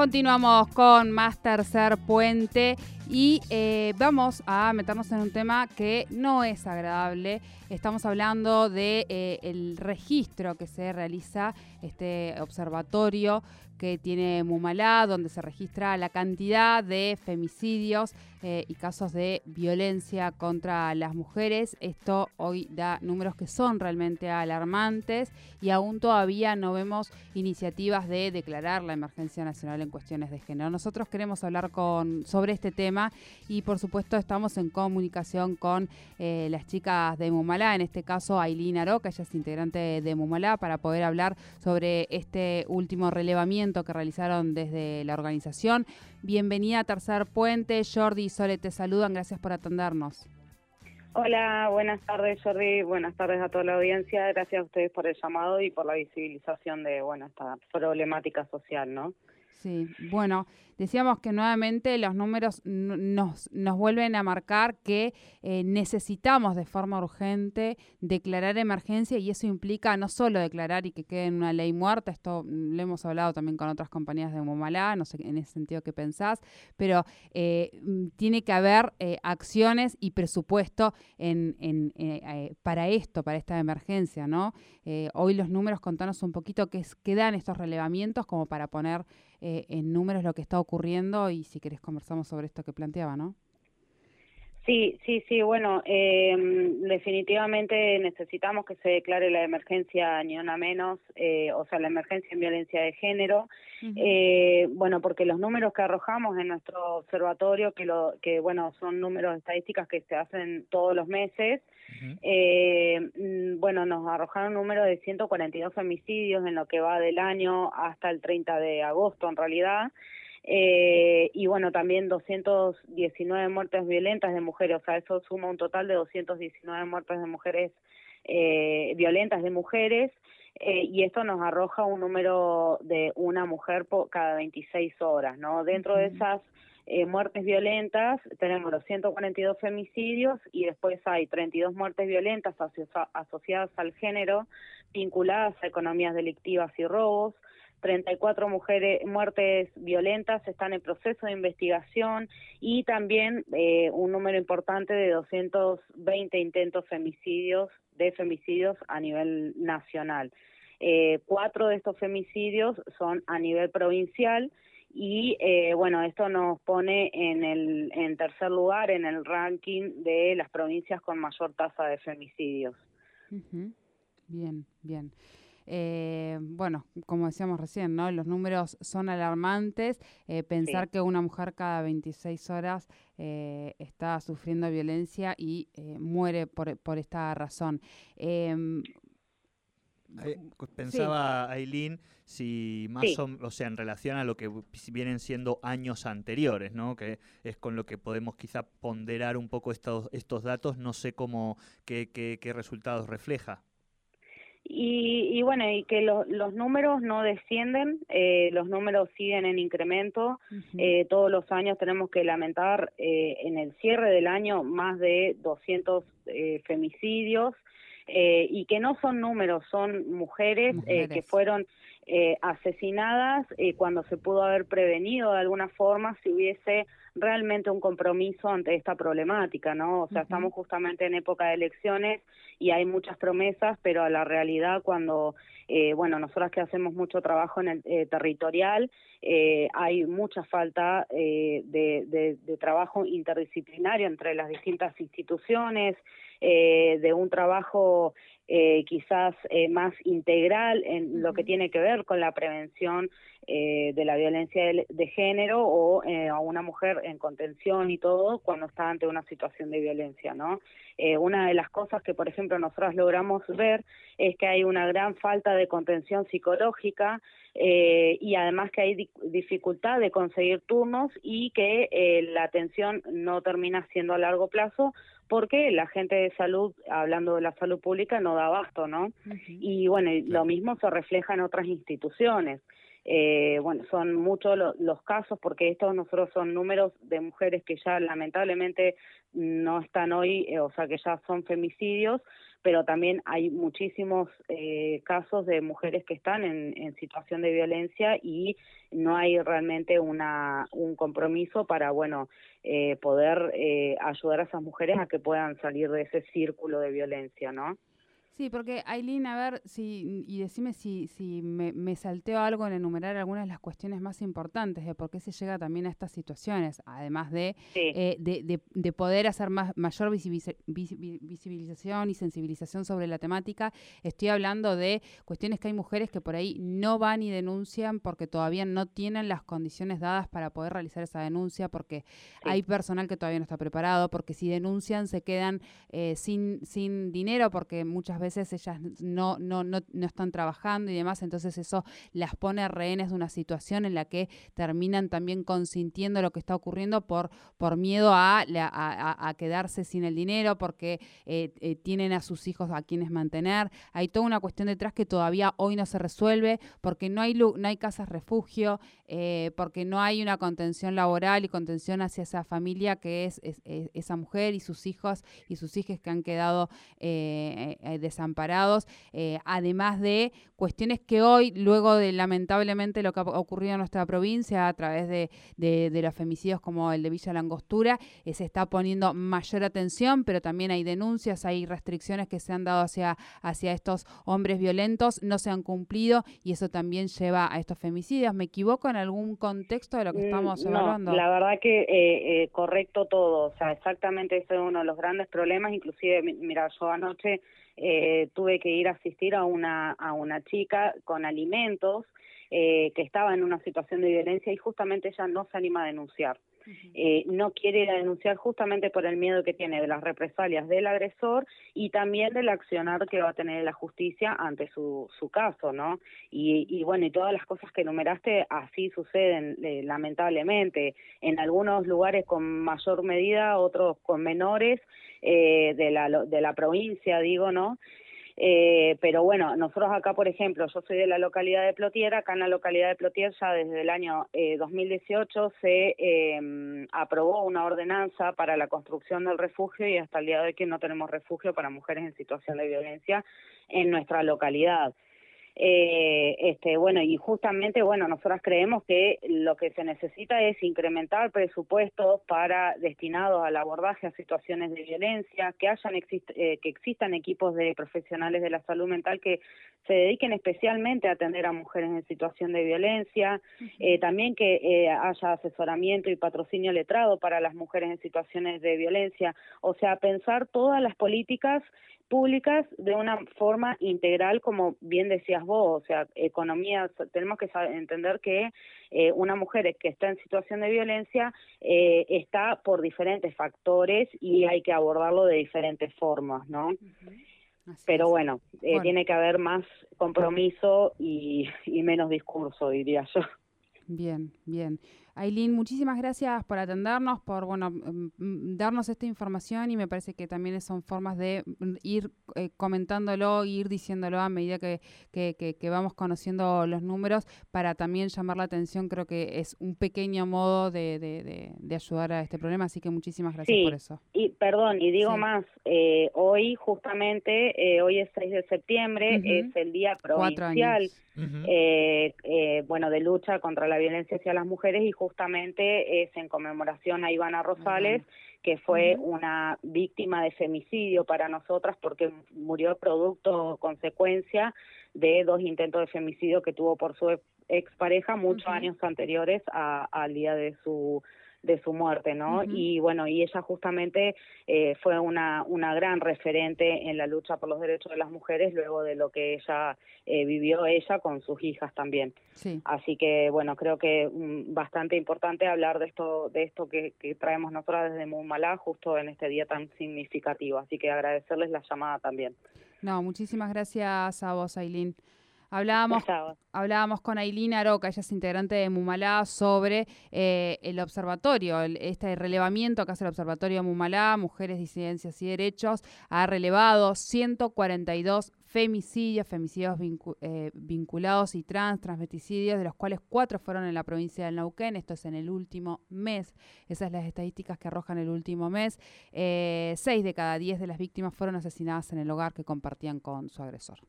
Continuamos con más tercer puente y eh, vamos a meternos en un tema que no es agradable. Estamos hablando de eh, registro que se realiza este observatorio que tiene Mumalá, donde se registra la cantidad de femicidios eh, y casos de violencia contra las mujeres. Esto hoy da números que son realmente alarmantes y aún todavía no vemos iniciativas de declarar la emergencia nacional en cuestiones de género. Nosotros queremos hablar con, sobre este tema y por supuesto estamos en comunicación con eh, las chicas de Mumalá, en este caso Aileen Aroca, ella es integrante de Mumalá, para poder hablar sobre este último relevamiento que realizaron desde la organización. Bienvenida a Tercer Puente. Jordi y Sole te saludan. Gracias por atendernos. Hola, buenas tardes Jordi, buenas tardes a toda la audiencia, gracias a ustedes por el llamado y por la visibilización de bueno esta problemática social, ¿no? Sí, bueno, decíamos que nuevamente los números nos, nos vuelven a marcar que eh, necesitamos de forma urgente declarar emergencia y eso implica no solo declarar y que quede en una ley muerta, esto lo hemos hablado también con otras compañías de Momalá, no sé en ese sentido qué pensás, pero eh, mm, tiene que haber eh, acciones y presupuesto en, para esto, para esta emergencia, ¿no? hoy los números, contanos un poquito qué, qué dan estos relevamientos como para poner en números lo que está ocurriendo y si querés conversamos sobre esto que planteaba, ¿no? Sí, sí, sí, bueno, eh, definitivamente necesitamos que se declare la emergencia ni una menos, eh, o sea, la emergencia en violencia de género, eh, bueno, porque los números que arrojamos en nuestro observatorio, que, lo, que bueno, son números estadísticas que se hacen todos los meses, eh, mm, bueno, nos arrojaron un número de 142 femicidios en lo que va del año hasta el 30 de agosto, en realidad, eh, y bueno, también 219 muertes violentas de mujeres, o sea, eso suma un total de 219 muertes de mujeres eh, violentas de mujeres, eh, y esto nos arroja un número de una mujer por cada 26 horas, ¿no? Dentro de esas eh, muertes violentas tenemos los 142 femicidios y después hay 32 muertes violentas asociadas al género vinculadas a economías delictivas y robos, 34 mujeres muertes violentas están en proceso de investigación y también eh, un número importante de 220 intentos femicidios de femicidios a nivel nacional. Eh, cuatro de estos femicidios son a nivel provincial y eh, bueno esto nos pone en el en tercer lugar en el ranking de las provincias con mayor tasa de femicidios. Bien, bien. Eh, bueno, como decíamos recién, ¿no? Los números son alarmantes. Eh, pensar que una mujer cada 26 horas eh, está sufriendo violencia y muere por, por, esta razón. Em, pensaba Aileen si más o, sea en relación a lo que vienen siendo años anteriores, ¿no? Que es con lo que podemos quizá ponderar un poco estos estos datos. No sé cómo qué, qué, qué resultados refleja. Y, bueno, y que los números no descienden, eh, los números siguen en incremento. eh, todos los años tenemos que lamentar eh, en el cierre del año más de 200 eh, femicidios eh, y que no son números, son mujeres, eh, que fueron eh, asesinadas eh, cuando se pudo haber prevenido de alguna forma si hubiese realmente un compromiso ante esta problemática, ¿no? O sea, estamos justamente en época de elecciones y hay muchas promesas, pero a la realidad cuando, eh, bueno, nosotras que hacemos mucho trabajo en el eh, territorial, eh, hay mucha falta eh, de, de, de, trabajo interdisciplinario entre las distintas instituciones, eh, de un trabajo eh, quizás eh, más integral en lo que tiene que ver con la prevención eh, de la violencia de, de género o eh, a una mujer en contención y todo cuando está ante una situación de violencia, ¿no? Eh, una de las cosas que, por ejemplo, nosotros logramos ver es que hay una gran falta de de contención psicológica eh, y además que hay dificultad de conseguir turnos y que eh, la atención no termina siendo a largo plazo porque la gente de salud, hablando de la salud pública, no da abasto, ¿no? Y bueno, lo mismo se refleja en otras instituciones. Eh, bueno, son muchos los casos porque estos nosotros son números de mujeres que ya lamentablemente no están hoy, eh, o sea que ya son femicidios, pero también hay muchísimos eh, casos de mujeres que están en, en, situación de violencia y no hay realmente una, un compromiso para, bueno, eh, poder eh, ayudar a esas mujeres a que puedan salir de ese círculo de violencia, ¿no? Sí, porque Aileen, a ver, si, y decime si, si me, me, salteo algo en enumerar algunas de las cuestiones más importantes de por qué se llega también a estas situaciones, además de, eh, de, de, poder hacer más, mayor visibilización y sensibilización sobre la temática. Estoy hablando de cuestiones que hay mujeres que por ahí no van y denuncian porque todavía no tienen las condiciones dadas para poder realizar esa denuncia, porque hay personal que todavía no está preparado, porque si denuncian se quedan eh, sin, sin dinero, porque muchas veces veces ellas no, no, no, no están trabajando y demás, entonces eso las pone rehenes de una situación en la que terminan también consintiendo lo que está ocurriendo por, por miedo a, a, quedarse sin el dinero, porque eh, eh, tienen a sus hijos a quienes mantener. Hay toda una cuestión detrás que todavía hoy no se resuelve, porque no hay, no hay casas refugio, eh, porque no hay una contención laboral y contención hacia esa familia que es, esa mujer y sus hijos y sus hijas que han quedado eh, desamparados, eh, además de cuestiones que hoy, luego de lamentablemente lo que ha ocurrido en nuestra provincia a través de, de, los femicidios como el de Villa Langostura, eh, se está poniendo mayor atención, pero también hay denuncias, hay restricciones que se han dado hacia, hacia estos hombres violentos, no se han cumplido y eso también lleva a estos femicidios. ¿Me equivoco en algún contexto de lo que mm, estamos hablando? La verdad que eh, correcto todo, o sea, exactamente ese es uno de los grandes problemas, inclusive, mira, yo anoche eh, tuve que ir a asistir a una, a una chica con alimentos eh, que estaba en una situación de violencia y justamente ella no se anima a denunciar. Eh, no quiere denunciar justamente por el miedo que tiene de las represalias del agresor y también del accionar que va a tener la justicia ante su, su caso, ¿no? Y, y bueno, y todas las cosas que enumeraste así suceden, eh, lamentablemente, en algunos lugares con mayor medida, otros con menores, eh, de, la, de la provincia, digo, ¿no? Eh, pero bueno, nosotros acá, por ejemplo, yo soy de la localidad de Plotier, acá en la localidad de Plotier ya desde el año eh, 2018 se eh, aprobó una ordenanza para la construcción del refugio y hasta el día de hoy no tenemos refugio para mujeres en situación de violencia en nuestra localidad. Eh, este, bueno, y justamente, bueno, nosotras creemos que lo que se necesita es incrementar presupuestos para destinados al abordaje a situaciones de violencia, que hayan eh, que existan equipos de profesionales de la salud mental que se dediquen especialmente a atender a mujeres en situación de violencia, eh, también que eh, haya asesoramiento y patrocinio letrado para las mujeres en situaciones de violencia, o sea, pensar todas las políticas públicas de una forma integral, como bien decías vos, o sea, economía, tenemos que entender que eh, una mujer que está en situación de violencia eh, está por diferentes factores y hay que abordarlo de diferentes formas, ¿no? Pero bueno, eh, tiene que haber más compromiso y, y menos discurso, diría yo. Bien, bien. Aileen, muchísimas gracias por atendernos, por bueno mm, darnos esta información y me parece que también son formas de mm, ir eh, comentándolo, ir diciéndolo a medida que, que, vamos conociendo los números para también llamar la atención. Creo que es un pequeño modo de, de, ayudar a este problema, así que muchísimas gracias por eso. Y perdón, y digo más, eh, hoy justamente, eh, hoy es 6 de septiembre, es el día provincial. bueno, de lucha contra la violencia hacia las mujeres y justamente es en conmemoración a Ivana Rosales, que fue una víctima de femicidio para nosotras porque murió producto, consecuencia de dos intentos de femicidio que tuvo por su expareja muchos años anteriores al día de su de su muerte, ¿no? Y bueno, y ella justamente eh, fue una, una gran referente en la lucha por los derechos de las mujeres luego de lo que ella eh, vivió ella con sus hijas también. Sí. Así que bueno, creo que mm, bastante importante hablar de esto, de esto que, que traemos nosotras desde Mumalá justo en este día tan significativo. Así que agradecerles la llamada también. No, muchísimas gracias a vos, Aileen. Hablábamos, hablábamos con Ailina Aroca, ella es integrante de Mumalá, sobre eh, el observatorio, este relevamiento que hace el observatorio de Mumalá, Mujeres, Disidencias y Derechos, ha relevado 142 femicidios, femicidios eh, vinculados y trans, transmeticidios, de los cuales cuatro fueron en la provincia del Neuquén, esto es en el último mes, esas son las estadísticas que arrojan el último mes, eh, seis de cada diez de las víctimas fueron asesinadas en el hogar que compartían con su agresor.